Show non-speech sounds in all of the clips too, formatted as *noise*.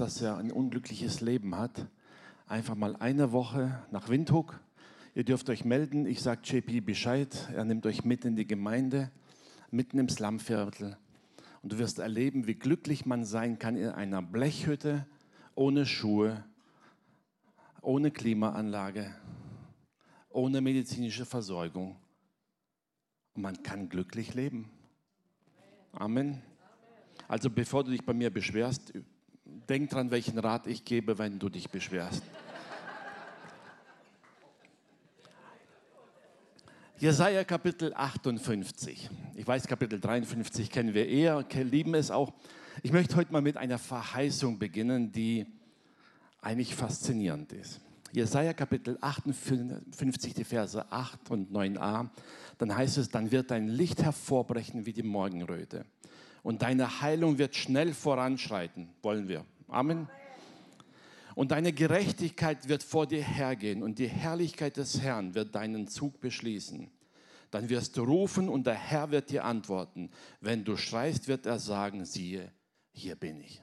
dass er ein unglückliches Leben hat, einfach mal eine Woche nach Windhoek. Ihr dürft euch melden. Ich sage JP Bescheid. Er nimmt euch mit in die Gemeinde, mitten im Slumviertel. Und du wirst erleben, wie glücklich man sein kann in einer Blechhütte, ohne Schuhe, ohne Klimaanlage, ohne medizinische Versorgung. Und man kann glücklich leben. Amen. Also bevor du dich bei mir beschwerst, denk dran, welchen Rat ich gebe, wenn du dich beschwerst. Jesaja Kapitel 58. Ich weiß, Kapitel 53 kennen wir eher, lieben es auch. Ich möchte heute mal mit einer Verheißung beginnen, die eigentlich faszinierend ist. Jesaja Kapitel 58, die Verse 8 und 9a. Dann heißt es: Dann wird dein Licht hervorbrechen wie die Morgenröte und deine Heilung wird schnell voranschreiten. Wollen wir. Amen. Und deine Gerechtigkeit wird vor dir hergehen und die Herrlichkeit des Herrn wird deinen Zug beschließen. Dann wirst du rufen und der Herr wird dir antworten. Wenn du schreist, wird er sagen, siehe, hier bin ich.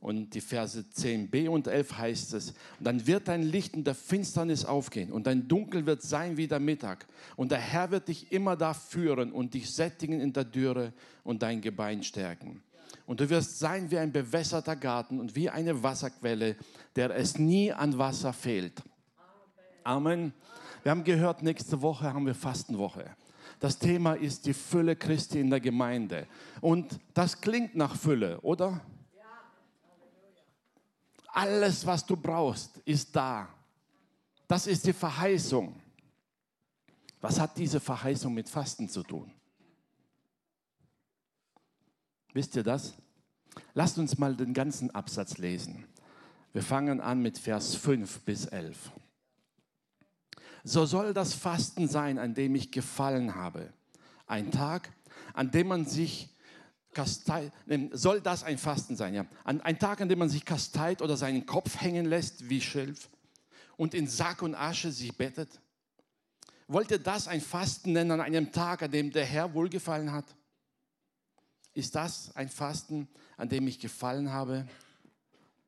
Und die Verse 10b und 11 heißt es, dann wird dein Licht in der Finsternis aufgehen und dein Dunkel wird sein wie der Mittag. Und der Herr wird dich immer da führen und dich sättigen in der Dürre und dein Gebein stärken. Und du wirst sein wie ein bewässerter Garten und wie eine Wasserquelle, der es nie an Wasser fehlt. Amen. Wir haben gehört, nächste Woche haben wir Fastenwoche. Das Thema ist die Fülle Christi in der Gemeinde. Und das klingt nach Fülle, oder? Alles, was du brauchst, ist da. Das ist die Verheißung. Was hat diese Verheißung mit Fasten zu tun? Wisst ihr das? Lasst uns mal den ganzen Absatz lesen. Wir fangen an mit Vers 5 bis 11. So soll das Fasten sein, an dem ich gefallen habe. Ein Tag, an dem man sich kasteit, soll das ein Fasten sein, ja. Ein Tag, an dem man sich kasteit oder seinen Kopf hängen lässt wie Schilf und in Sack und Asche sich bettet? Wollt ihr das ein Fasten nennen an einem Tag, an dem der Herr wohlgefallen hat? Ist das ein Fasten, an dem ich gefallen habe?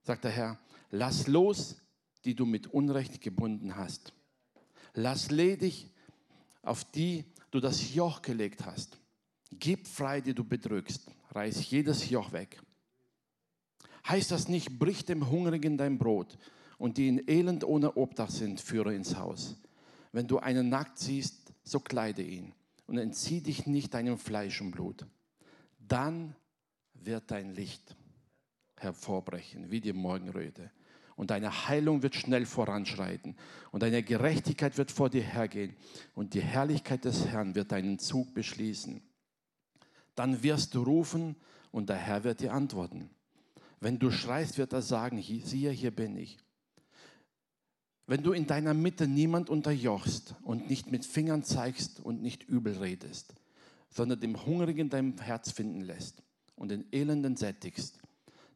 Sagt der Herr, lass los, die du mit Unrecht gebunden hast. Lass ledig, auf die du das Joch gelegt hast. Gib frei, die du bedrückst. Reiß jedes Joch weg. Heißt das nicht, brich dem Hungrigen dein Brot und die in Elend ohne Obdach sind, führe ins Haus. Wenn du einen nackt siehst, so kleide ihn und entzieh dich nicht deinem Fleisch und Blut. Dann wird dein Licht hervorbrechen, wie die Morgenröte. Und deine Heilung wird schnell voranschreiten. Und deine Gerechtigkeit wird vor dir hergehen. Und die Herrlichkeit des Herrn wird deinen Zug beschließen. Dann wirst du rufen und der Herr wird dir antworten. Wenn du schreist, wird er sagen, siehe, hier bin ich. Wenn du in deiner Mitte niemand unterjochst und nicht mit Fingern zeigst und nicht übel redest, sondern dem Hungrigen dein Herz finden lässt und den Elenden sättigst,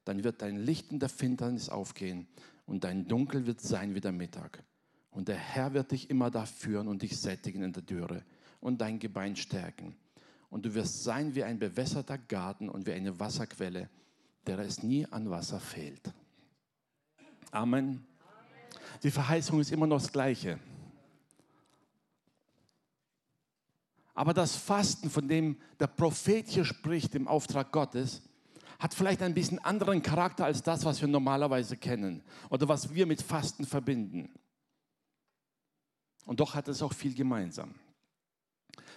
dann wird dein Licht in der Finsternis aufgehen und dein Dunkel wird sein wie der Mittag. Und der Herr wird dich immer da führen und dich sättigen in der Dürre und dein Gebein stärken und du wirst sein wie ein bewässerter Garten und wie eine Wasserquelle, der es nie an Wasser fehlt. Amen. Die Verheißung ist immer noch das Gleiche. Aber das Fasten, von dem der Prophet hier spricht, im Auftrag Gottes, hat vielleicht ein bisschen anderen Charakter als das, was wir normalerweise kennen oder was wir mit Fasten verbinden. Und doch hat es auch viel gemeinsam.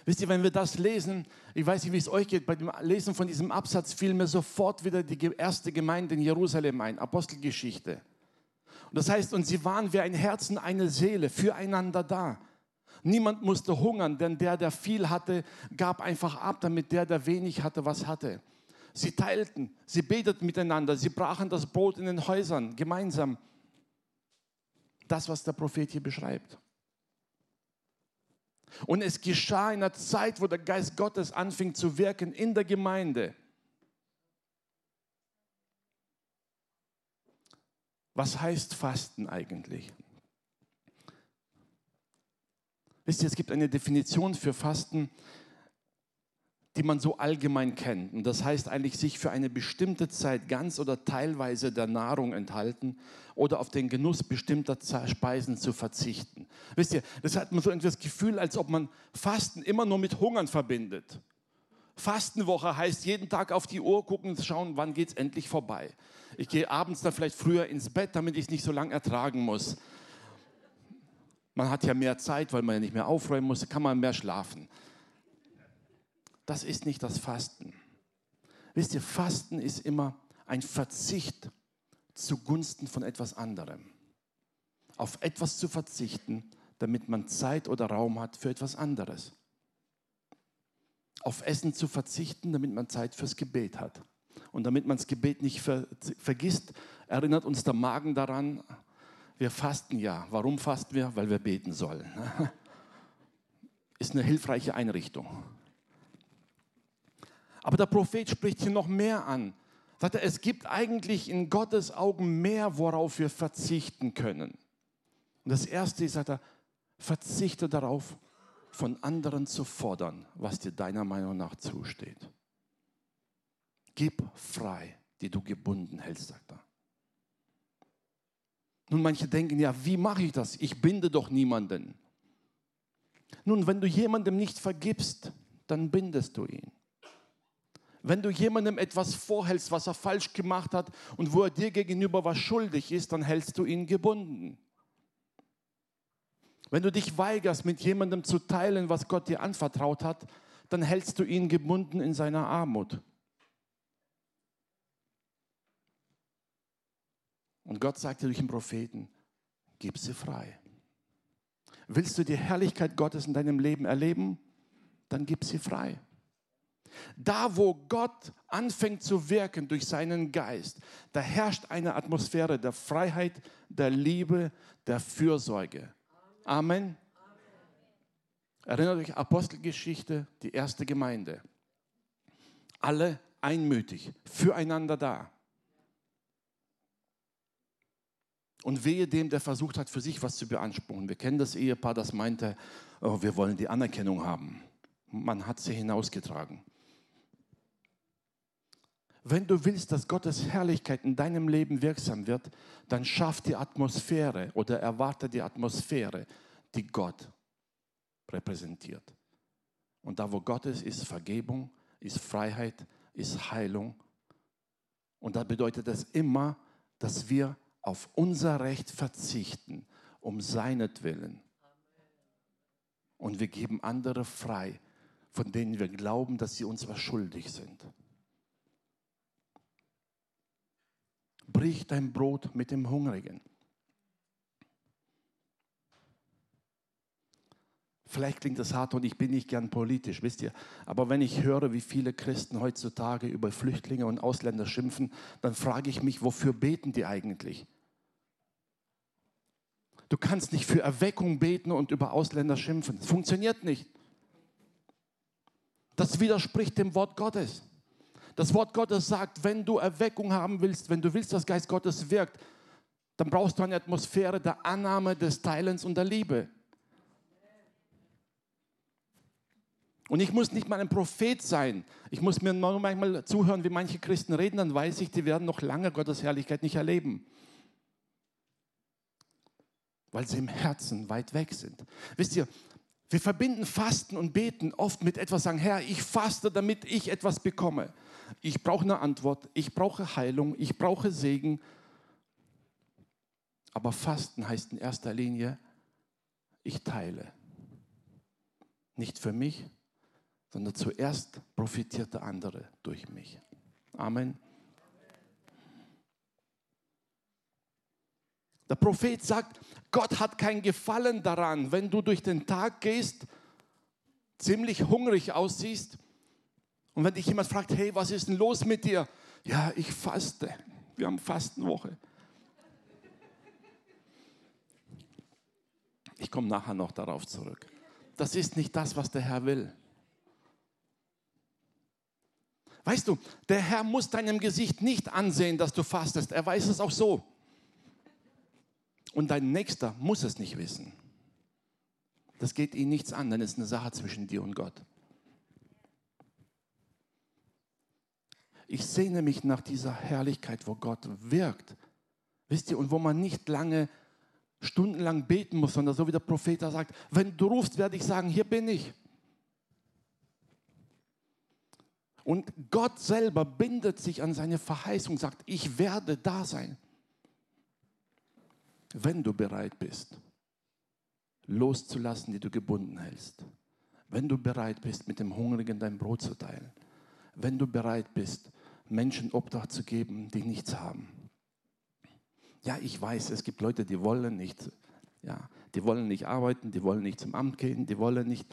Wisst ihr, wenn wir das lesen, ich weiß nicht, wie es euch geht, bei dem Lesen von diesem Absatz fiel mir sofort wieder die erste Gemeinde in Jerusalem ein, Apostelgeschichte. Und das heißt, und sie waren wie ein Herzen, eine Seele, füreinander da. Niemand musste hungern, denn der, der viel hatte, gab einfach ab, damit der, der wenig hatte, was hatte. Sie teilten, sie beteten miteinander, sie brachen das Brot in den Häusern gemeinsam. Das, was der Prophet hier beschreibt. Und es geschah in einer Zeit, wo der Geist Gottes anfing zu wirken in der Gemeinde. Was heißt Fasten eigentlich? Wisst ihr, es gibt eine Definition für Fasten. die man so allgemein kennt. Und das heißt eigentlich, sich für eine bestimmte Zeit ganz oder teilweise der Nahrung enthalten oder auf den Genuss bestimmter Speisen zu verzichten. Wisst ihr, das hat man so irgendwie das Gefühl, als ob man Fasten immer nur mit Hungern verbindet. Fastenwoche heißt jeden Tag auf die Uhr gucken schauen, wann geht es endlich vorbei. Ich gehe abends dann vielleicht früher ins Bett, damit ich es nicht so lange ertragen muss. Man hat ja mehr Zeit, weil man ja nicht mehr aufräumen muss, kann man mehr schlafen. Das ist nicht das Fasten. Wisst ihr, Fasten ist immer ein Verzicht zugunsten von etwas anderem. Auf etwas zu verzichten, damit man Zeit oder Raum hat für etwas anderes. Auf Essen zu verzichten, damit man Zeit fürs Gebet hat. Und damit man das Gebet nicht ver vergisst, erinnert uns der Magen daran, wir fasten ja. Warum fasten wir? Weil wir beten sollen. *laughs* Ist eine hilfreiche Einrichtung. Aber der Prophet spricht hier noch mehr an. Sagt er, es gibt eigentlich in Gottes Augen mehr, worauf wir verzichten können. Und das erste ist, sagt er, verzichte darauf, von anderen zu fordern, was dir deiner Meinung nach zusteht. Gib frei, die du gebunden hältst, sagt er. Nun, manche denken, ja, wie mache ich das? Ich binde doch niemanden. Nun, wenn du jemandem nicht vergibst, dann bindest du ihn. Wenn du jemandem etwas vorhältst, was er falsch gemacht hat und wo er dir gegenüber was schuldig ist, dann hältst du ihn gebunden. Wenn du dich weigerst, mit jemandem zu teilen, was Gott dir anvertraut hat, dann hältst du ihn gebunden in seiner Armut. Und Gott sagte durch den Propheten, gib sie frei. Willst du die Herrlichkeit Gottes in deinem Leben erleben? Dann gib sie frei. Da, wo Gott anfängt zu wirken durch seinen Geist, da herrscht eine Atmosphäre der Freiheit, der Liebe, der Fürsorge. Amen. Erinnert euch Apostelgeschichte, die erste Gemeinde. Alle einmütig, füreinander da. Und wehe dem, der versucht hat, für sich was zu beanspruchen. Wir kennen das Ehepaar, das meinte, oh, wir wollen die Anerkennung haben. Man hat sie hinausgetragen. Wenn du willst, dass Gottes Herrlichkeit in deinem Leben wirksam wird, dann schaff die Atmosphäre oder erwarte die Atmosphäre, die Gott repräsentiert. Und da, wo Gott ist, ist Vergebung, ist Freiheit, ist Heilung. Und da bedeutet das immer, dass wir auf unser Recht verzichten, um seinetwillen. Und wir geben andere frei, von denen wir glauben, dass sie uns was schuldig sind. Brich dein Brot mit dem Hungrigen. Vielleicht klingt das hart und ich bin nicht gern politisch, wisst ihr. Aber wenn ich höre, wie viele Christen heutzutage über Flüchtlinge und Ausländer schimpfen, dann frage ich mich, wofür beten die eigentlich? Du kannst nicht für Erweckung beten und über Ausländer schimpfen. Das funktioniert nicht. Das widerspricht dem Wort Gottes. Das Wort Gottes sagt, wenn du Erweckung haben willst, wenn du willst, dass Geist Gottes wirkt, dann brauchst du eine Atmosphäre der Annahme, des Teilens und der Liebe. Und ich muss nicht mal ein Prophet sein. Ich muss mir nur manchmal zuhören, wie manche Christen reden, dann weiß ich, die werden noch lange Gottes Herrlichkeit nicht erleben weil sie im Herzen weit weg sind. Wisst ihr, wir verbinden Fasten und Beten oft mit etwas sagen, Herr, ich faste, damit ich etwas bekomme. Ich brauche eine Antwort, ich brauche Heilung, ich brauche Segen. Aber Fasten heißt in erster Linie, ich teile. Nicht für mich, sondern zuerst profitiert der andere durch mich. Amen. Der Prophet sagt, Gott hat kein Gefallen daran, wenn du durch den Tag gehst, ziemlich hungrig aussiehst und wenn dich jemand fragt, hey, was ist denn los mit dir? Ja, ich faste. Wir haben Fastenwoche. Ich komme nachher noch darauf zurück. Das ist nicht das, was der Herr will. Weißt du, der Herr muss deinem Gesicht nicht ansehen, dass du fastest. Er weiß es auch so. Und dein Nächster muss es nicht wissen. Das geht ihn nichts an, denn es ist eine Sache zwischen dir und Gott. Ich sehne mich nach dieser Herrlichkeit, wo Gott wirkt. Wisst ihr, und wo man nicht lange, stundenlang beten muss, sondern so wie der Prophet da sagt, wenn du rufst, werde ich sagen, hier bin ich. Und Gott selber bindet sich an seine Verheißung, sagt, ich werde da sein. Wenn du bereit bist, loszulassen, die du gebunden hältst. Wenn du bereit bist, mit dem Hungrigen dein Brot zu teilen. Wenn du bereit bist, Menschen Obdach zu geben, die nichts haben. Ja, ich weiß, es gibt Leute, die wollen nicht. Ja, die wollen nicht arbeiten, die wollen nicht zum Amt gehen, die wollen nicht.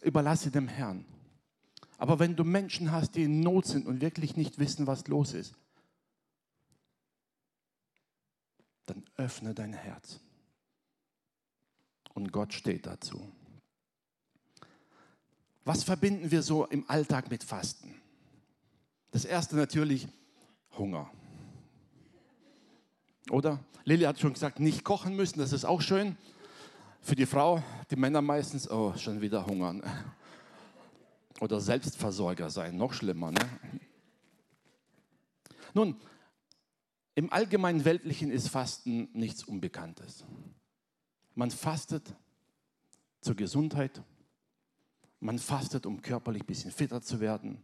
Überlasse dem Herrn. Aber wenn du Menschen hast, die in Not sind und wirklich nicht wissen, was los ist, dann öffne dein Herz. Und Gott steht dazu. Was verbinden wir so im Alltag mit Fasten? Das erste natürlich Hunger. Oder? Lilly hat schon gesagt, nicht kochen müssen, das ist auch schön. Für die Frau, die Männer meistens, oh, schon wieder hungern. Oder Selbstversorger sein, noch schlimmer. Ne? Nun, im allgemeinen Weltlichen ist Fasten nichts Unbekanntes. Man fastet zur Gesundheit. Man fastet, um körperlich ein bisschen fitter zu werden.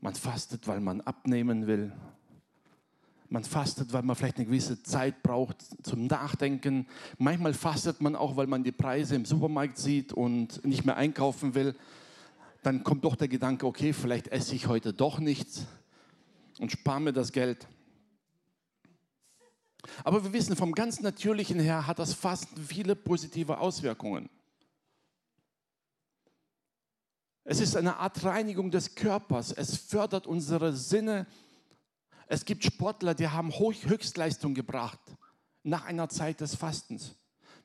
Man fastet, weil man abnehmen will. Man fastet, weil man vielleicht eine gewisse Zeit braucht zum Nachdenken. Manchmal fastet man auch, weil man die Preise im Supermarkt sieht und nicht mehr einkaufen will dann kommt doch der Gedanke, okay, vielleicht esse ich heute doch nichts und spare mir das Geld. Aber wir wissen, vom ganz Natürlichen her hat das Fasten viele positive Auswirkungen. Es ist eine Art Reinigung des Körpers. Es fördert unsere Sinne. Es gibt Sportler, die haben Höchstleistung gebracht nach einer Zeit des Fastens.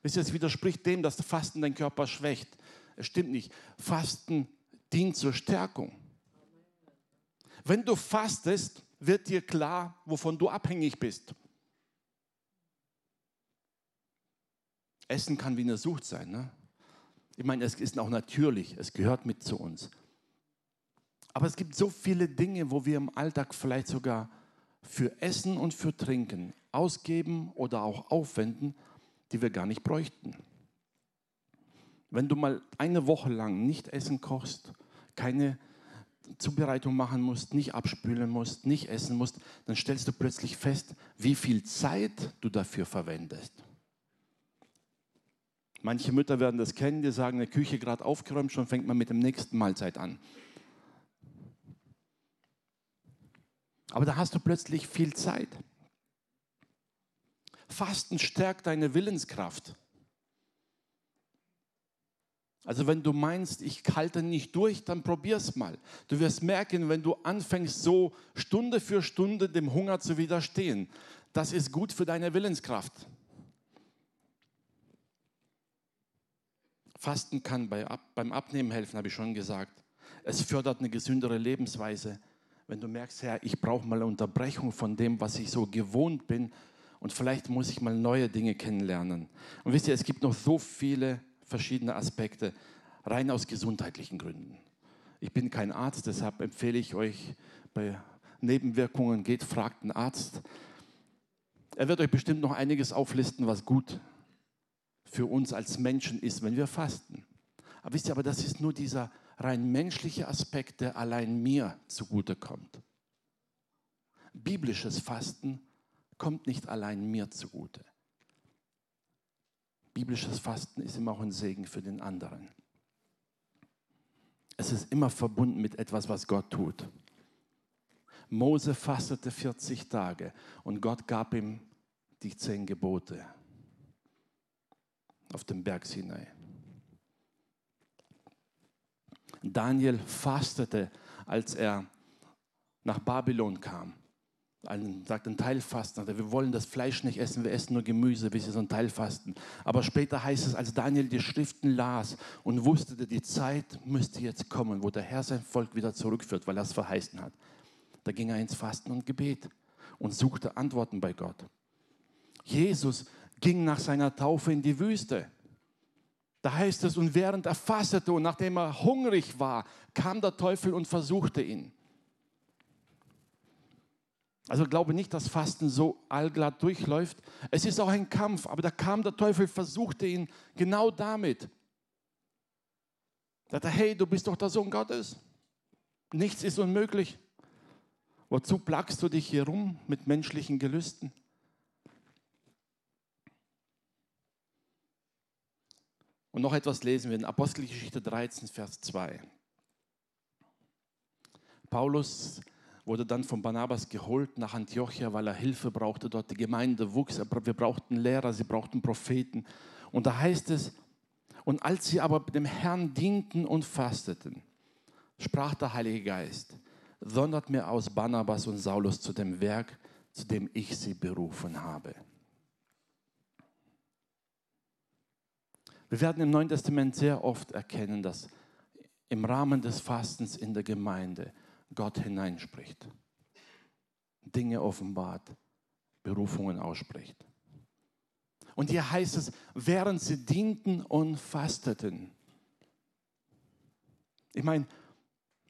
Es widerspricht dem, dass Fasten den Körper schwächt. Es stimmt nicht. Fasten dient zur Stärkung. Wenn du fastest, wird dir klar, wovon du abhängig bist. Essen kann wie eine Sucht sein. Ne? Ich meine, es ist auch natürlich, es gehört mit zu uns. Aber es gibt so viele Dinge, wo wir im Alltag vielleicht sogar für Essen und für Trinken ausgeben oder auch aufwenden, die wir gar nicht bräuchten. Wenn du mal eine Woche lang nicht essen kochst, keine Zubereitung machen musst, nicht abspülen musst, nicht essen musst, dann stellst du plötzlich fest, wie viel Zeit du dafür verwendest. Manche Mütter werden das kennen, die sagen, eine Küche gerade aufgeräumt, schon fängt man mit dem nächsten Mahlzeit an. Aber da hast du plötzlich viel Zeit. Fasten stärkt deine Willenskraft. Also wenn du meinst, ich halte nicht durch, dann probier's mal. Du wirst merken, wenn du anfängst, so Stunde für Stunde dem Hunger zu widerstehen, das ist gut für deine Willenskraft. Fasten kann bei, beim Abnehmen helfen, habe ich schon gesagt. Es fördert eine gesündere Lebensweise. Wenn du merkst, Herr, ich brauche mal eine Unterbrechung von dem, was ich so gewohnt bin und vielleicht muss ich mal neue Dinge kennenlernen. Und wisst ihr, es gibt noch so viele verschiedene Aspekte, rein aus gesundheitlichen Gründen. Ich bin kein Arzt, deshalb empfehle ich euch bei Nebenwirkungen, geht, fragt einen Arzt. Er wird euch bestimmt noch einiges auflisten, was gut für uns als Menschen ist, wenn wir fasten. Aber wisst ihr, aber das ist nur dieser rein menschliche Aspekt, der allein mir zugutekommt. Biblisches Fasten kommt nicht allein mir zugute. Biblisches Fasten ist immer auch ein Segen für den anderen. Es ist immer verbunden mit etwas, was Gott tut. Mose fastete 40 Tage und Gott gab ihm die zehn Gebote auf dem Berg Sinai. Daniel fastete, als er nach Babylon kam einen, sagt ein Teilfasten. Also wir wollen das Fleisch nicht essen, wir essen nur Gemüse, wie sie so ein Teilfasten. Aber später heißt es, als Daniel die Schriften las und wusste, die Zeit müsste jetzt kommen, wo der Herr sein Volk wieder zurückführt, weil er es verheißen hat. Da ging er ins Fasten und Gebet und suchte Antworten bei Gott. Jesus ging nach seiner Taufe in die Wüste. Da heißt es, und während er fastete und nachdem er hungrig war, kam der Teufel und versuchte ihn. Also glaube nicht, dass Fasten so allglatt durchläuft. Es ist auch ein Kampf, aber da kam der Teufel, versuchte ihn genau damit. Sagte, hey, du bist doch der Sohn Gottes. Nichts ist unmöglich. Wozu plagst du dich hier rum mit menschlichen Gelüsten? Und noch etwas lesen wir in Apostelgeschichte 13, Vers 2. Paulus wurde dann von Barnabas geholt nach Antiochia, weil er Hilfe brauchte. Dort die Gemeinde wuchs. Wir brauchten Lehrer, sie brauchten Propheten. Und da heißt es, und als sie aber dem Herrn dienten und fasteten, sprach der Heilige Geist, sondert mir aus Barnabas und Saulus zu dem Werk, zu dem ich sie berufen habe. Wir werden im Neuen Testament sehr oft erkennen, dass im Rahmen des Fastens in der Gemeinde Gott hineinspricht, Dinge offenbart, Berufungen ausspricht. Und hier heißt es, während sie dienten und fasteten. Ich meine,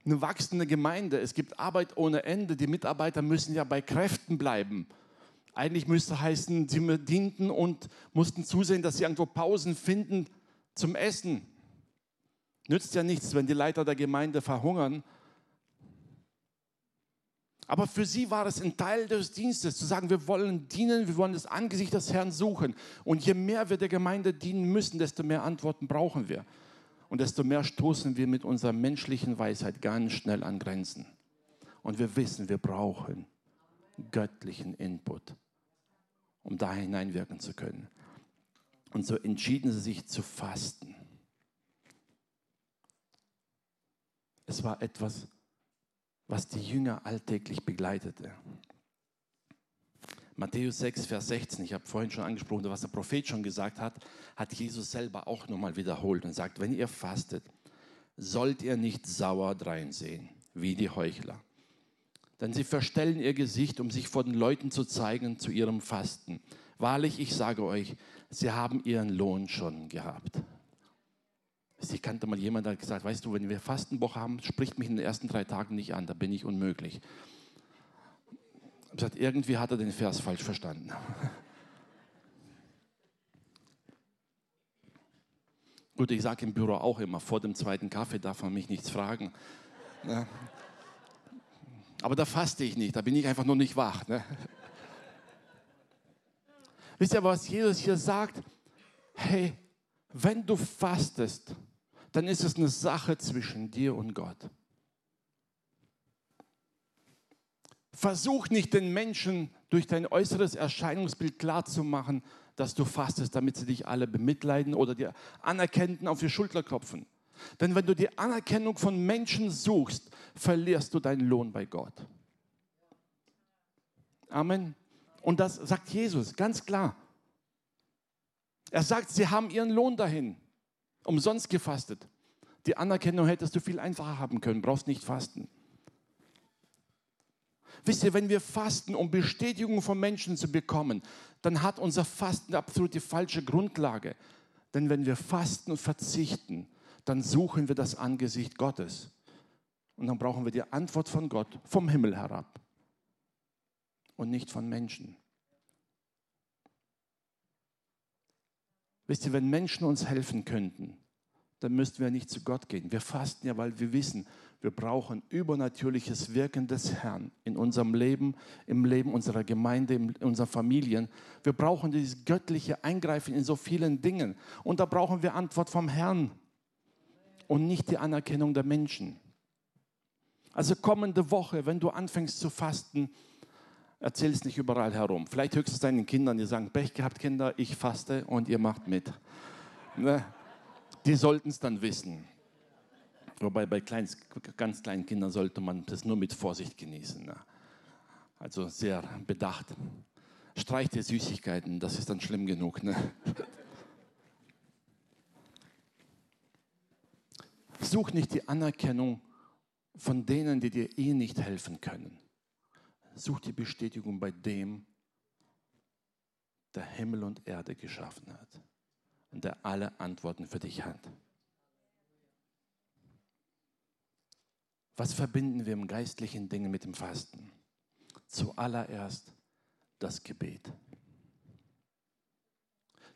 eine wachsende Gemeinde, es gibt Arbeit ohne Ende, die Mitarbeiter müssen ja bei Kräften bleiben. Eigentlich müsste heißen, sie dienten und mussten zusehen, dass sie irgendwo Pausen finden zum Essen. Nützt ja nichts, wenn die Leiter der Gemeinde verhungern aber für sie war es ein Teil des Dienstes, zu sagen, wir wollen dienen, wir wollen das Angesicht des Herrn suchen. Und je mehr wir der Gemeinde dienen müssen, desto mehr Antworten brauchen wir. Und desto mehr stoßen wir mit unserer menschlichen Weisheit ganz schnell an Grenzen. Und wir wissen, wir brauchen göttlichen Input, um da hineinwirken zu können. Und so entschieden sie sich zu fasten. Es war etwas was die Jünger alltäglich begleitete. Matthäus 6, Vers 16, ich habe vorhin schon angesprochen, was der Prophet schon gesagt hat, hat Jesus selber auch nochmal wiederholt und sagt, wenn ihr fastet, sollt ihr nicht sauer dreinsehen, wie die Heuchler. Denn sie verstellen ihr Gesicht, um sich vor den Leuten zu zeigen zu ihrem Fasten. Wahrlich, ich sage euch, sie haben ihren Lohn schon gehabt. Ich kannte mal jemand, der hat gesagt, weißt du, wenn wir Fastenwoche haben, spricht mich in den ersten drei Tagen nicht an, da bin ich unmöglich. Ich gesagt, irgendwie hat er den Vers falsch verstanden. *laughs* Gut, ich sage im Büro auch immer, vor dem zweiten Kaffee darf man mich nichts fragen. Aber da faste ich nicht, da bin ich einfach nur nicht wach. Ne? Wisst ihr, was Jesus hier sagt? Hey, wenn du fastest, dann ist es eine Sache zwischen dir und Gott. Versuch nicht den Menschen durch dein äußeres Erscheinungsbild klarzumachen, dass du fastest, damit sie dich alle bemitleiden oder dir anerkennen auf die Schulter klopfen. Denn wenn du die Anerkennung von Menschen suchst, verlierst du deinen Lohn bei Gott. Amen. Und das sagt Jesus ganz klar. Er sagt, sie haben ihren Lohn dahin umsonst gefastet. Die Anerkennung hättest du viel einfacher haben können, brauchst nicht fasten. Wisst ihr, wenn wir fasten, um Bestätigung von Menschen zu bekommen, dann hat unser Fasten absolut die falsche Grundlage. Denn wenn wir fasten und verzichten, dann suchen wir das Angesicht Gottes. Und dann brauchen wir die Antwort von Gott vom Himmel herab und nicht von Menschen. Wisst ihr, wenn Menschen uns helfen könnten, dann müssten wir nicht zu Gott gehen. Wir fasten ja, weil wir wissen, wir brauchen übernatürliches Wirken des Herrn in unserem Leben, im Leben unserer Gemeinde, in unseren Familien. Wir brauchen dieses göttliche Eingreifen in so vielen Dingen. Und da brauchen wir Antwort vom Herrn und nicht die Anerkennung der Menschen. Also kommende Woche, wenn du anfängst zu fasten, erzähl es nicht überall herum. Vielleicht höchstens deinen Kindern, die sagen, Pech gehabt, Kinder, ich faste und ihr macht mit. Ne? Die sollten es dann wissen. Wobei bei klein, ganz kleinen Kindern sollte man das nur mit Vorsicht genießen. Ne? Also sehr bedacht. Streich dir Süßigkeiten, das ist dann schlimm genug. Ne? Such nicht die Anerkennung von denen, die dir eh nicht helfen können. Such die Bestätigung bei dem, der Himmel und Erde geschaffen hat und der alle Antworten für dich hat. Was verbinden wir im geistlichen Dingen mit dem Fasten? zuallererst das Gebet.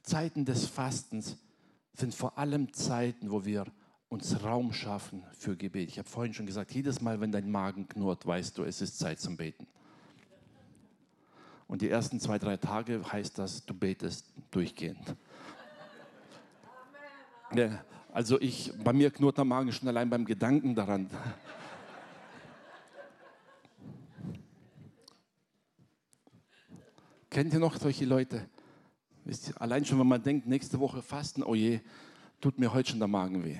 Zeiten des Fastens sind vor allem Zeiten, wo wir uns Raum schaffen für Gebet. Ich habe vorhin schon gesagt, jedes Mal, wenn dein Magen knurrt, weißt du, es ist Zeit zum Beten. Und die ersten zwei, drei Tage heißt das, du betest durchgehend. Ja, also ich, bei mir knurrt der Magen schon allein beim Gedanken daran. Kennt ihr noch solche Leute? Ihr, allein schon, wenn man denkt, nächste Woche fasten, oh je, tut mir heute schon der Magen weh.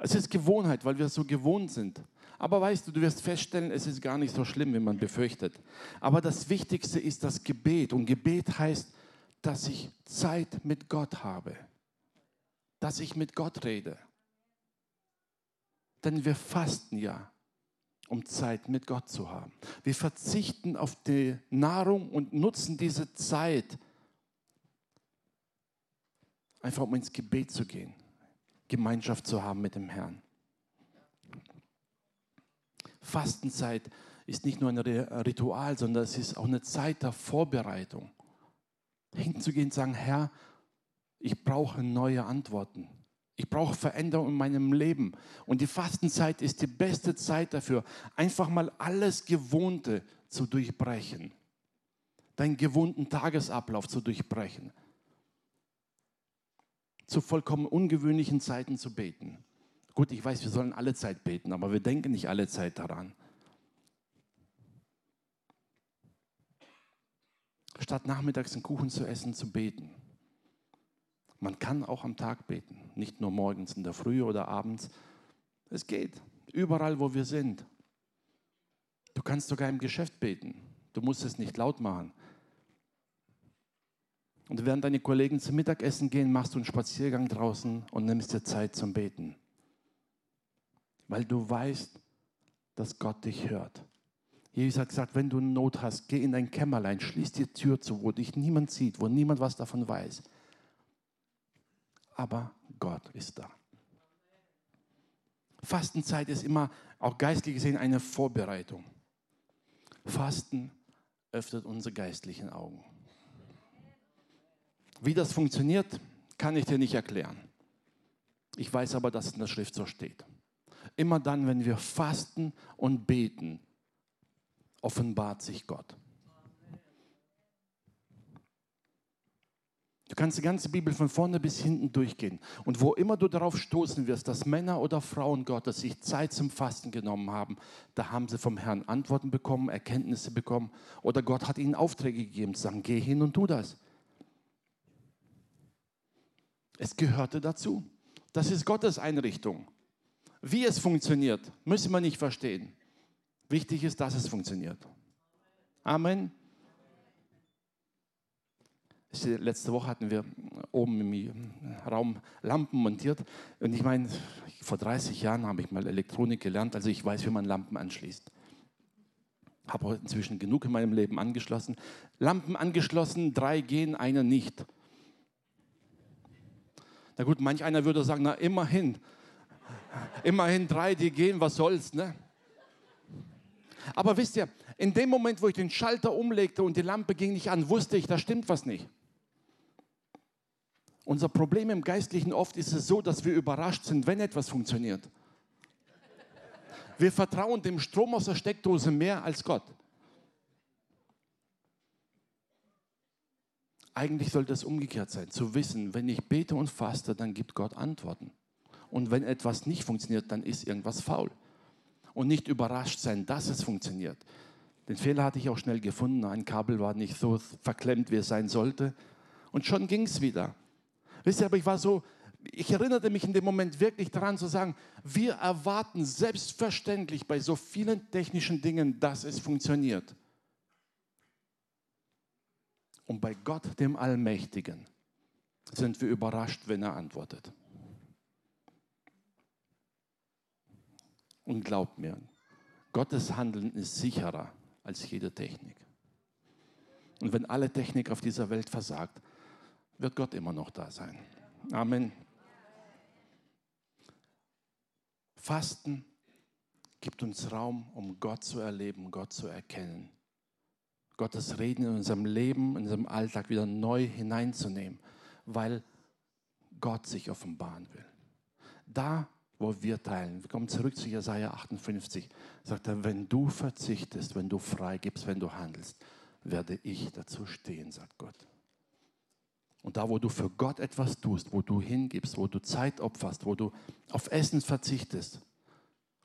Es ist Gewohnheit, weil wir so gewohnt sind. Aber weißt du, du wirst feststellen, es ist gar nicht so schlimm, wie man befürchtet. Aber das Wichtigste ist das Gebet. Und Gebet heißt, dass ich Zeit mit Gott habe. Dass ich mit Gott rede. Denn wir fasten ja, um Zeit mit Gott zu haben. Wir verzichten auf die Nahrung und nutzen diese Zeit, einfach um ins Gebet zu gehen. Gemeinschaft zu haben mit dem Herrn. Fastenzeit ist nicht nur ein Ritual, sondern es ist auch eine Zeit der Vorbereitung. Hinzugehen und sagen, Herr, ich brauche neue Antworten. Ich brauche Veränderung in meinem Leben. Und die Fastenzeit ist die beste Zeit dafür, einfach mal alles Gewohnte zu durchbrechen. Deinen gewohnten Tagesablauf zu durchbrechen zu vollkommen ungewöhnlichen Zeiten zu beten. Gut, ich weiß, wir sollen alle Zeit beten, aber wir denken nicht alle Zeit daran. Statt nachmittags einen Kuchen zu essen, zu beten. Man kann auch am Tag beten, nicht nur morgens in der Früh oder abends. Es geht, überall, wo wir sind. Du kannst sogar im Geschäft beten. Du musst es nicht laut machen. Und während deine Kollegen zum Mittagessen gehen, machst du einen Spaziergang draußen und nimmst dir Zeit zum Beten. Weil du weißt, dass Gott dich hört. Jesus hat gesagt, wenn du Not hast, geh in dein Kämmerlein, schließ die Tür zu, wo dich niemand sieht, wo niemand was davon weiß. Aber Gott ist da. Fastenzeit ist immer, auch geistlich gesehen, eine Vorbereitung. Fasten öffnet unsere geistlichen Augen. Wie das funktioniert, kann ich dir nicht erklären. Ich weiß aber, dass es in der Schrift so steht. Immer dann, wenn wir fasten und beten, offenbart sich Gott. Du kannst die ganze Bibel von vorne bis hinten durchgehen. Und wo immer du darauf stoßen wirst, dass Männer oder Frauen Gottes sich Zeit zum Fasten genommen haben, da haben sie vom Herrn Antworten bekommen, Erkenntnisse bekommen. Oder Gott hat ihnen Aufträge gegeben, zu sagen, geh hin und tu das. Es gehörte dazu. Das ist Gottes Einrichtung. Wie es funktioniert, müssen wir nicht verstehen. Wichtig ist, dass es funktioniert. Amen. Letzte Woche hatten wir oben im Raum Lampen montiert. Und ich meine, vor 30 Jahren habe ich mal Elektronik gelernt, also ich weiß, wie man Lampen anschließt. Habe inzwischen genug in meinem Leben angeschlossen. Lampen angeschlossen, drei gehen, einer nicht. Na gut, manch einer würde sagen, na immerhin, immerhin drei, die gehen, was soll's, ne? Aber wisst ihr, in dem Moment, wo ich den Schalter umlegte und die Lampe ging nicht an, wusste ich, da stimmt was nicht. Unser Problem im Geistlichen oft ist es so, dass wir überrascht sind, wenn etwas funktioniert. Wir vertrauen dem Strom aus der Steckdose mehr als Gott. Eigentlich sollte es umgekehrt sein, zu wissen, wenn ich bete und faste, dann gibt Gott Antworten. Und wenn etwas nicht funktioniert, dann ist irgendwas faul. Und nicht überrascht sein, dass es funktioniert. Den Fehler hatte ich auch schnell gefunden. Ein Kabel war nicht so verklemmt, wie es sein sollte. Und schon ging es wieder. Wisst ihr, aber ich war so, ich erinnerte mich in dem Moment wirklich daran zu sagen, wir erwarten selbstverständlich bei so vielen technischen Dingen, dass es funktioniert. Und bei Gott, dem Allmächtigen, sind wir überrascht, wenn er antwortet. Und glaubt mir, Gottes Handeln ist sicherer als jede Technik. Und wenn alle Technik auf dieser Welt versagt, wird Gott immer noch da sein. Amen. Fasten, gibt uns Raum, um Gott zu erleben, Gott zu erkennen. Gottes Reden in unserem Leben, in unserem Alltag wieder neu hineinzunehmen, weil Gott sich offenbaren will. Da, wo wir teilen, wir kommen zurück zu Jesaja 58, sagt er, wenn du verzichtest, wenn du freigibst, wenn du handelst, werde ich dazu stehen, sagt Gott. Und da, wo du für Gott etwas tust, wo du hingibst, wo du Zeit opferst, wo du auf Essen verzichtest,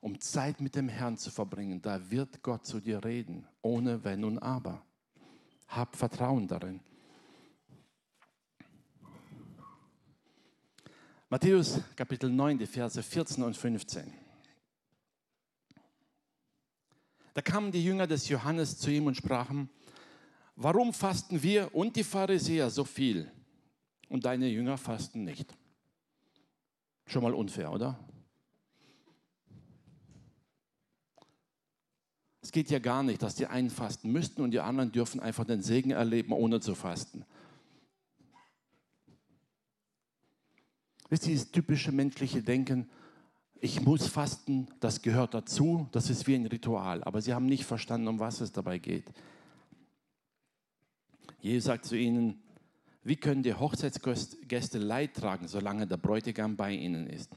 um Zeit mit dem Herrn zu verbringen, da wird Gott zu dir reden, ohne Wenn und Aber. Hab Vertrauen darin. Matthäus Kapitel 9, die Verse 14 und 15. Da kamen die Jünger des Johannes zu ihm und sprachen, warum fasten wir und die Pharisäer so viel und deine Jünger fasten nicht? Schon mal unfair, oder? Es geht ja gar nicht, dass die einen fasten müssten und die anderen dürfen einfach den Segen erleben, ohne zu fasten. Wisst ihr, dieses typische menschliche Denken, ich muss fasten, das gehört dazu, das ist wie ein Ritual. Aber sie haben nicht verstanden, um was es dabei geht. Jesus sagt zu ihnen, wie können die Hochzeitsgäste Leid tragen, solange der Bräutigam bei ihnen ist?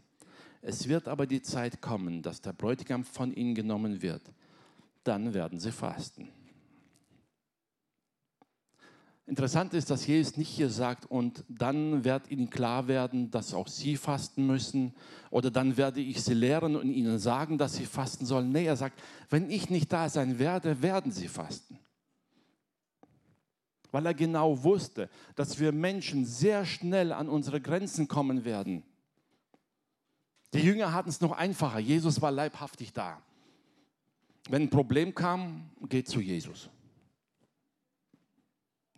Es wird aber die Zeit kommen, dass der Bräutigam von ihnen genommen wird. Dann werden sie fasten. Interessant ist, dass Jesus nicht hier sagt, und dann wird ihnen klar werden, dass auch sie fasten müssen, oder dann werde ich sie lehren und ihnen sagen, dass sie fasten sollen. Nee, er sagt, wenn ich nicht da sein werde, werden sie fasten weil er genau wusste, dass wir Menschen sehr schnell an unsere Grenzen kommen werden. Die Jünger hatten es noch einfacher. Jesus war leibhaftig da. Wenn ein Problem kam, geht zu Jesus.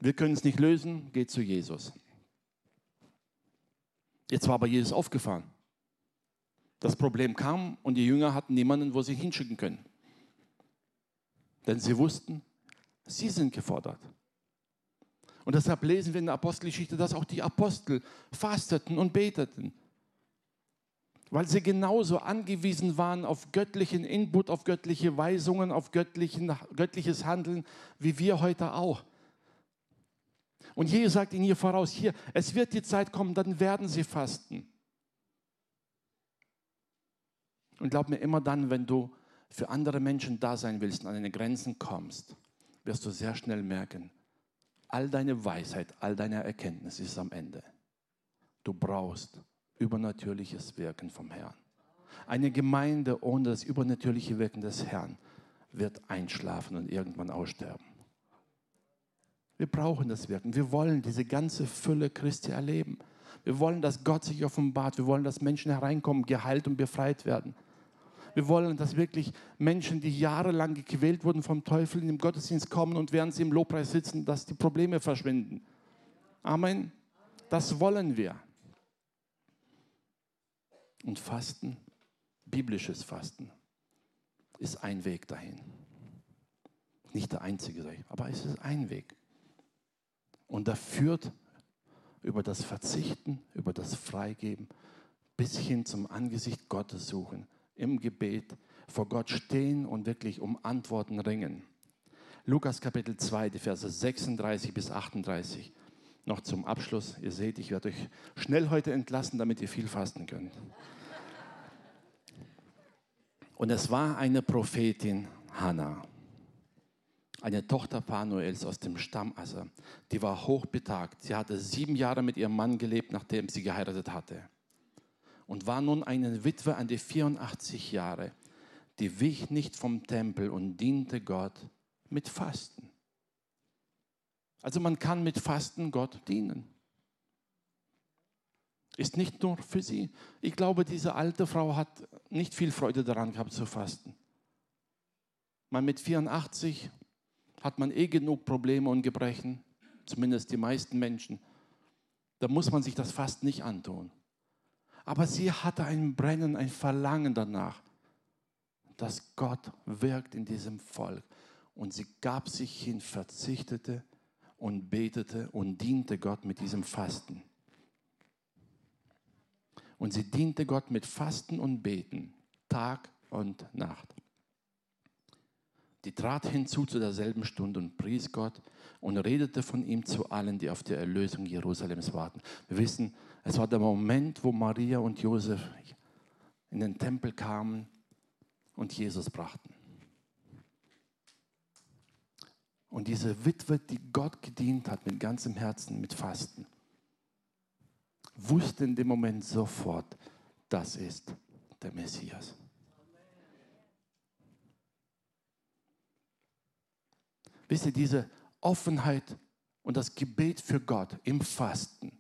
Wir können es nicht lösen, geht zu Jesus. Jetzt war aber Jesus aufgefahren. Das Problem kam und die Jünger hatten niemanden, wo sie hinschicken können. Denn sie wussten, sie sind gefordert. Und deshalb lesen wir in der Apostelgeschichte, dass auch die Apostel fasteten und beteten, weil sie genauso angewiesen waren auf göttlichen Input, auf göttliche Weisungen, auf göttlichen, göttliches Handeln, wie wir heute auch. Und Jesus sagt ihnen hier voraus, hier, es wird die Zeit kommen, dann werden sie fasten. Und glaub mir, immer dann, wenn du für andere Menschen da sein willst und an deine Grenzen kommst, wirst du sehr schnell merken, all deine Weisheit, all deine Erkenntnis ist am Ende. Du brauchst übernatürliches Wirken vom Herrn. Eine Gemeinde ohne das übernatürliche Wirken des Herrn wird einschlafen und irgendwann aussterben. Wir brauchen das Wirken. Wir wollen diese ganze Fülle Christi erleben. Wir wollen, dass Gott sich offenbart. Wir wollen, dass Menschen hereinkommen, geheilt und befreit werden. Wir wollen, dass wirklich Menschen, die jahrelang gequält wurden vom Teufel, in den Gottesdienst kommen und während sie im Lobpreis sitzen, dass die Probleme verschwinden. Amen. Das wollen wir. Und Fasten, biblisches Fasten, ist ein Weg dahin. Nicht der einzige, aber es ist ein Weg. Und da führt über das Verzichten, über das Freigeben bis hin zum Angesicht Gottes suchen im Gebet vor Gott stehen und wirklich um Antworten ringen. Lukas Kapitel 2, die Verse 36 bis 38. Noch zum Abschluss. Ihr seht, ich werde euch schnell heute entlassen, damit ihr viel fasten könnt. Und es war eine Prophetin, Hannah, eine Tochter Panuels aus dem Stamm Asser. Die war hochbetagt. Sie hatte sieben Jahre mit ihrem Mann gelebt, nachdem sie geheiratet hatte und war nun eine Witwe an die 84 Jahre. Die wich nicht vom Tempel und diente Gott mit Fasten. Also man kann mit Fasten Gott dienen. Ist nicht nur für sie. Ich glaube, diese alte Frau hat nicht viel Freude daran gehabt zu fasten. Man mit 84 hat man eh genug Probleme und Gebrechen, zumindest die meisten Menschen. Da muss man sich das Fasten nicht antun. Aber sie hatte ein Brennen, ein Verlangen danach, dass Gott wirkt in diesem Volk. Und sie gab sich hin, verzichtete und betete und diente Gott mit diesem Fasten. Und sie diente Gott mit Fasten und Beten, Tag und Nacht. Die trat hinzu zu derselben Stunde und pries Gott und redete von ihm zu allen, die auf die Erlösung Jerusalems warten. Wir wissen, es war der Moment, wo Maria und Josef in den Tempel kamen und Jesus brachten. Und diese Witwe, die Gott gedient hat mit ganzem Herzen, mit Fasten, wusste in dem Moment sofort, das ist der Messias. Wisst ihr, diese Offenheit und das Gebet für Gott im Fasten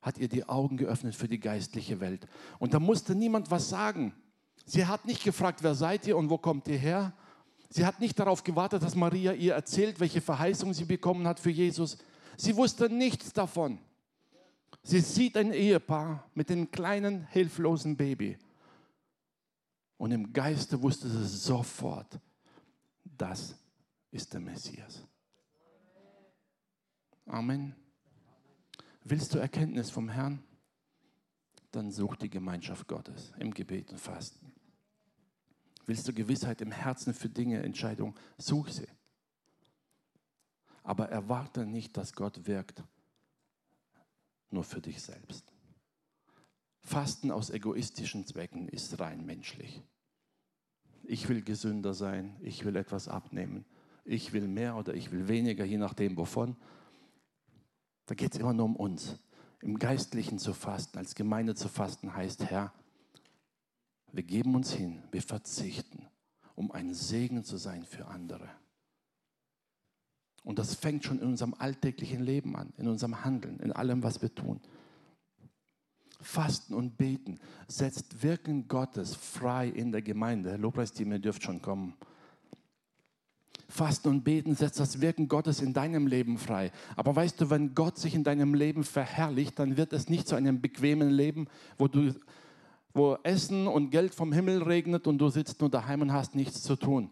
hat ihr die Augen geöffnet für die geistliche Welt. Und da musste niemand was sagen. Sie hat nicht gefragt, wer seid ihr und wo kommt ihr her? Sie hat nicht darauf gewartet, dass Maria ihr erzählt, welche Verheißung sie bekommen hat für Jesus. Sie wusste nichts davon. Sie sieht ein Ehepaar mit einem kleinen, hilflosen Baby. Und im Geiste wusste sie sofort, das ist der Messias. Amen. Willst du Erkenntnis vom Herrn? Dann such die Gemeinschaft Gottes im Gebet und Fasten. Willst du Gewissheit im Herzen für Dinge, Entscheidungen? Such sie. Aber erwarte nicht, dass Gott wirkt nur für dich selbst. Fasten aus egoistischen Zwecken ist rein menschlich. Ich will gesünder sein, ich will etwas abnehmen, ich will mehr oder ich will weniger, je nachdem wovon. Da geht es immer nur um uns. Im Geistlichen zu fasten, als Gemeinde zu fasten, heißt, Herr, wir geben uns hin, wir verzichten, um ein Segen zu sein für andere. Und das fängt schon in unserem alltäglichen Leben an, in unserem Handeln, in allem, was wir tun. Fasten und Beten setzt Wirken Gottes frei in der Gemeinde. Lobpreisteam, ihr dürft schon kommen. Fasten und Beten setzt das Wirken Gottes in deinem Leben frei. Aber weißt du, wenn Gott sich in deinem Leben verherrlicht, dann wird es nicht zu einem bequemen Leben, wo du wo Essen und Geld vom Himmel regnet und du sitzt nur daheim und hast nichts zu tun.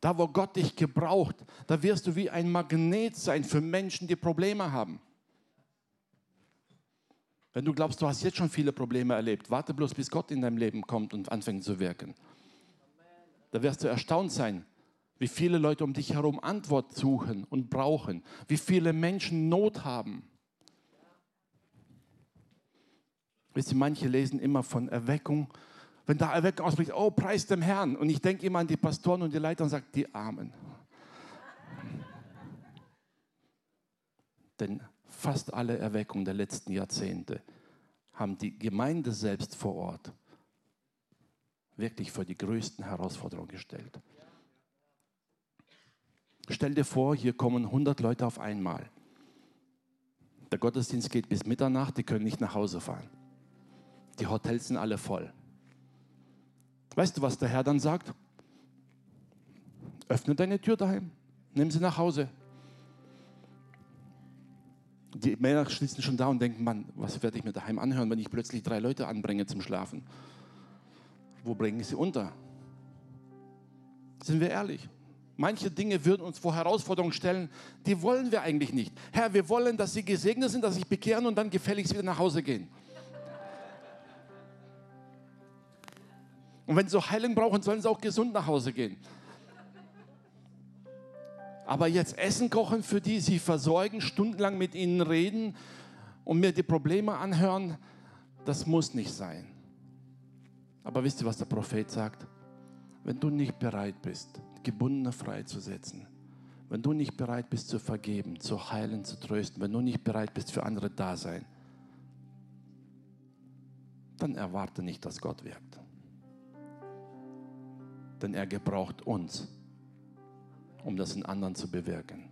Da, wo Gott dich gebraucht, da wirst du wie ein Magnet sein für Menschen, die Probleme haben. Wenn du glaubst, du hast jetzt schon viele Probleme erlebt, warte bloß, bis Gott in dein Leben kommt und anfängt zu wirken. Da wirst du erstaunt sein, wie viele Leute um dich herum Antwort suchen und brauchen, wie viele Menschen Not haben. Wisst ihr, manche lesen immer von Erweckung. Wenn da Erweckung ausbricht, oh, preis dem Herrn. Und ich denke immer an die Pastoren und die Leiter und sage, die Armen. Denn fast alle Erweckungen der letzten Jahrzehnte haben die Gemeinde selbst vor Ort wirklich vor die größten Herausforderungen gestellt. Stell dir vor, hier kommen 100 Leute auf einmal. Der Gottesdienst geht bis Mitternacht, die können nicht nach Hause fahren. Die Hotels sind alle voll. Weißt du, was der Herr dann sagt? Öffne deine Tür daheim, nimm sie nach Hause, die Männer schließen schon da und denken, Mann, was werde ich mir daheim anhören, wenn ich plötzlich drei Leute anbringe zum Schlafen? Wo bringe ich sie unter? Sind wir ehrlich? Manche Dinge würden uns vor Herausforderungen stellen, die wollen wir eigentlich nicht. Herr, wir wollen, dass sie gesegnet sind, dass sich bekehren und dann gefälligst wieder nach Hause gehen. Und wenn sie Heilung brauchen, sollen sie auch gesund nach Hause gehen. Aber jetzt Essen kochen für die, sie versorgen, stundenlang mit ihnen reden und mir die Probleme anhören, das muss nicht sein. Aber wisst ihr, was der Prophet sagt? Wenn du nicht bereit bist, Gebundene freizusetzen, wenn du nicht bereit bist zu vergeben, zu heilen, zu trösten, wenn du nicht bereit bist für andere da sein, dann erwarte nicht, dass Gott wirkt. Denn er gebraucht uns um das in anderen zu bewirken.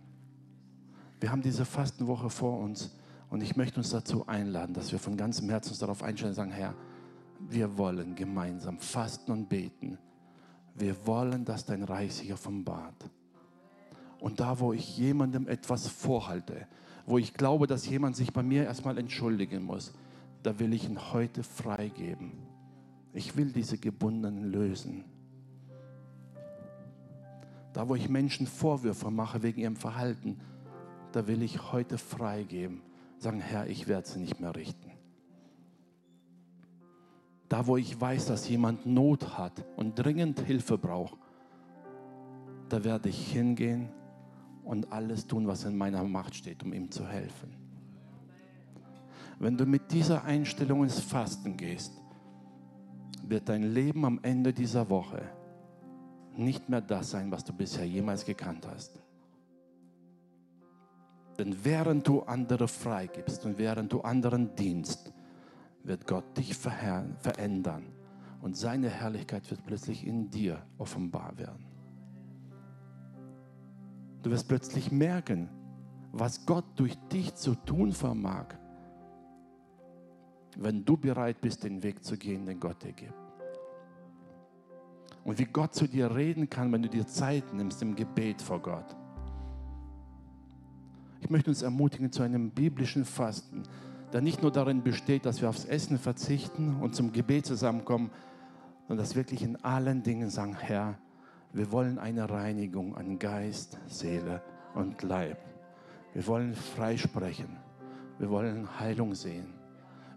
Wir haben diese Fastenwoche vor uns und ich möchte uns dazu einladen, dass wir von ganzem Herzen uns darauf einstellen und sagen, Herr, wir wollen gemeinsam fasten und beten. Wir wollen, dass dein Reich sich offenbart. Und da, wo ich jemandem etwas vorhalte, wo ich glaube, dass jemand sich bei mir erstmal entschuldigen muss, da will ich ihn heute freigeben. Ich will diese Gebundenen lösen. Da, wo ich Menschen Vorwürfe mache wegen ihrem Verhalten, da will ich heute freigeben. Sagen, Herr, ich werde sie nicht mehr richten. Da, wo ich weiß, dass jemand Not hat und dringend Hilfe braucht, da werde ich hingehen und alles tun, was in meiner Macht steht, um ihm zu helfen. Wenn du mit dieser Einstellung ins Fasten gehst, wird dein Leben am Ende dieser Woche nicht mehr das sein, was du bisher jemals gekannt hast. Denn während du andere freigibst und während du anderen dienst, wird Gott dich verändern und seine Herrlichkeit wird plötzlich in dir offenbar werden. Du wirst plötzlich merken, was Gott durch dich zu tun vermag, wenn du bereit bist, den Weg zu gehen, den Gott dir gibt. Und wie Gott zu dir reden kann, wenn du dir Zeit nimmst im Gebet vor Gott. Ich möchte uns ermutigen zu einem biblischen Fasten, der nicht nur darin besteht, dass wir aufs Essen verzichten und zum Gebet zusammenkommen, sondern dass wirklich in allen Dingen sagen, Herr, wir wollen eine Reinigung an Geist, Seele und Leib. Wir wollen freisprechen. Wir wollen Heilung sehen.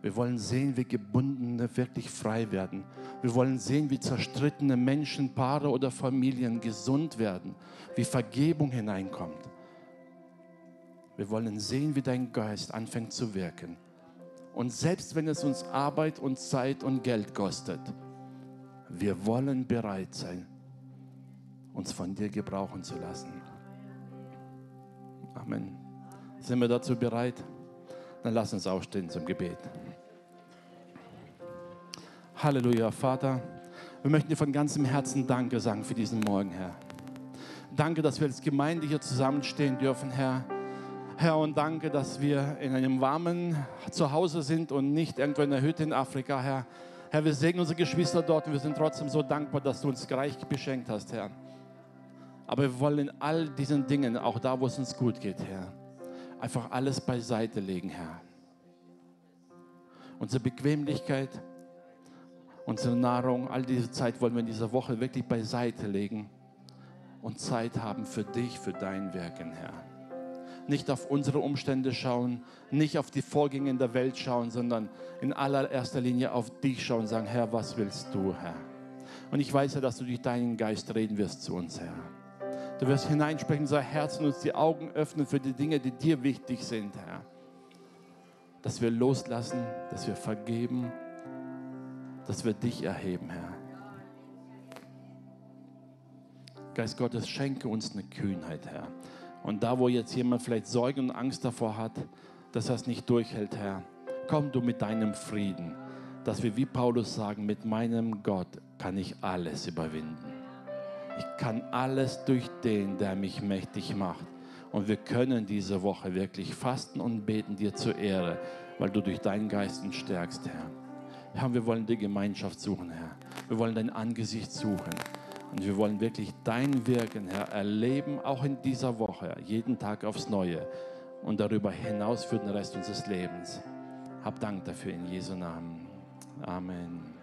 Wir wollen sehen, wie Gebundene wirklich frei werden. Wir wollen sehen, wie zerstrittene Menschen, Paare oder Familien gesund werden, wie Vergebung hineinkommt. Wir wollen sehen, wie dein Geist anfängt zu wirken. Und selbst wenn es uns Arbeit und Zeit und Geld kostet, wir wollen bereit sein, uns von dir gebrauchen zu lassen. Amen. Sind wir dazu bereit? Dann lass uns aufstehen zum Gebet. Halleluja, Vater. Wir möchten dir von ganzem Herzen Danke sagen für diesen Morgen, Herr. Danke, dass wir als Gemeinde hier zusammenstehen dürfen, Herr. Herr, und danke, dass wir in einem warmen Zuhause sind und nicht irgendwo in der Hütte in Afrika, Herr. Herr, wir segnen unsere Geschwister dort und wir sind trotzdem so dankbar, dass du uns reich beschenkt hast, Herr. Aber wir wollen in all diesen Dingen, auch da, wo es uns gut geht, Herr, einfach alles beiseite legen, Herr. Unsere Bequemlichkeit, unsere Nahrung, all diese Zeit wollen wir in dieser Woche wirklich beiseite legen und Zeit haben für dich, für dein Wirken, Herr. Nicht auf unsere Umstände schauen, nicht auf die Vorgänge in der Welt schauen, sondern in allererster Linie auf dich schauen und sagen, Herr, was willst du, Herr? Und ich weiß ja, dass du durch deinen Geist reden wirst zu uns, Herr. Du wirst hineinsprechen in unser Herz und uns die Augen öffnen für die Dinge, die dir wichtig sind, Herr. Dass wir loslassen, dass wir vergeben, dass wir dich erheben, Herr. Geist Gottes, schenke uns eine Kühnheit, Herr. Und da, wo jetzt jemand vielleicht Sorge und Angst davor hat, dass er es nicht durchhält, Herr, komm du mit deinem Frieden, dass wir wie Paulus sagen, mit meinem Gott kann ich alles überwinden. Ich kann alles durch den, der mich mächtig macht. Und wir können diese Woche wirklich fasten und beten dir zur Ehre, weil du durch deinen Geist uns stärkst, Herr. Herr, wir wollen die Gemeinschaft suchen, Herr. Wir wollen dein Angesicht suchen. Und wir wollen wirklich dein Wirken, Herr, erleben, auch in dieser Woche, jeden Tag aufs Neue und darüber hinaus für den Rest unseres Lebens. Hab Dank dafür in Jesu Namen. Amen.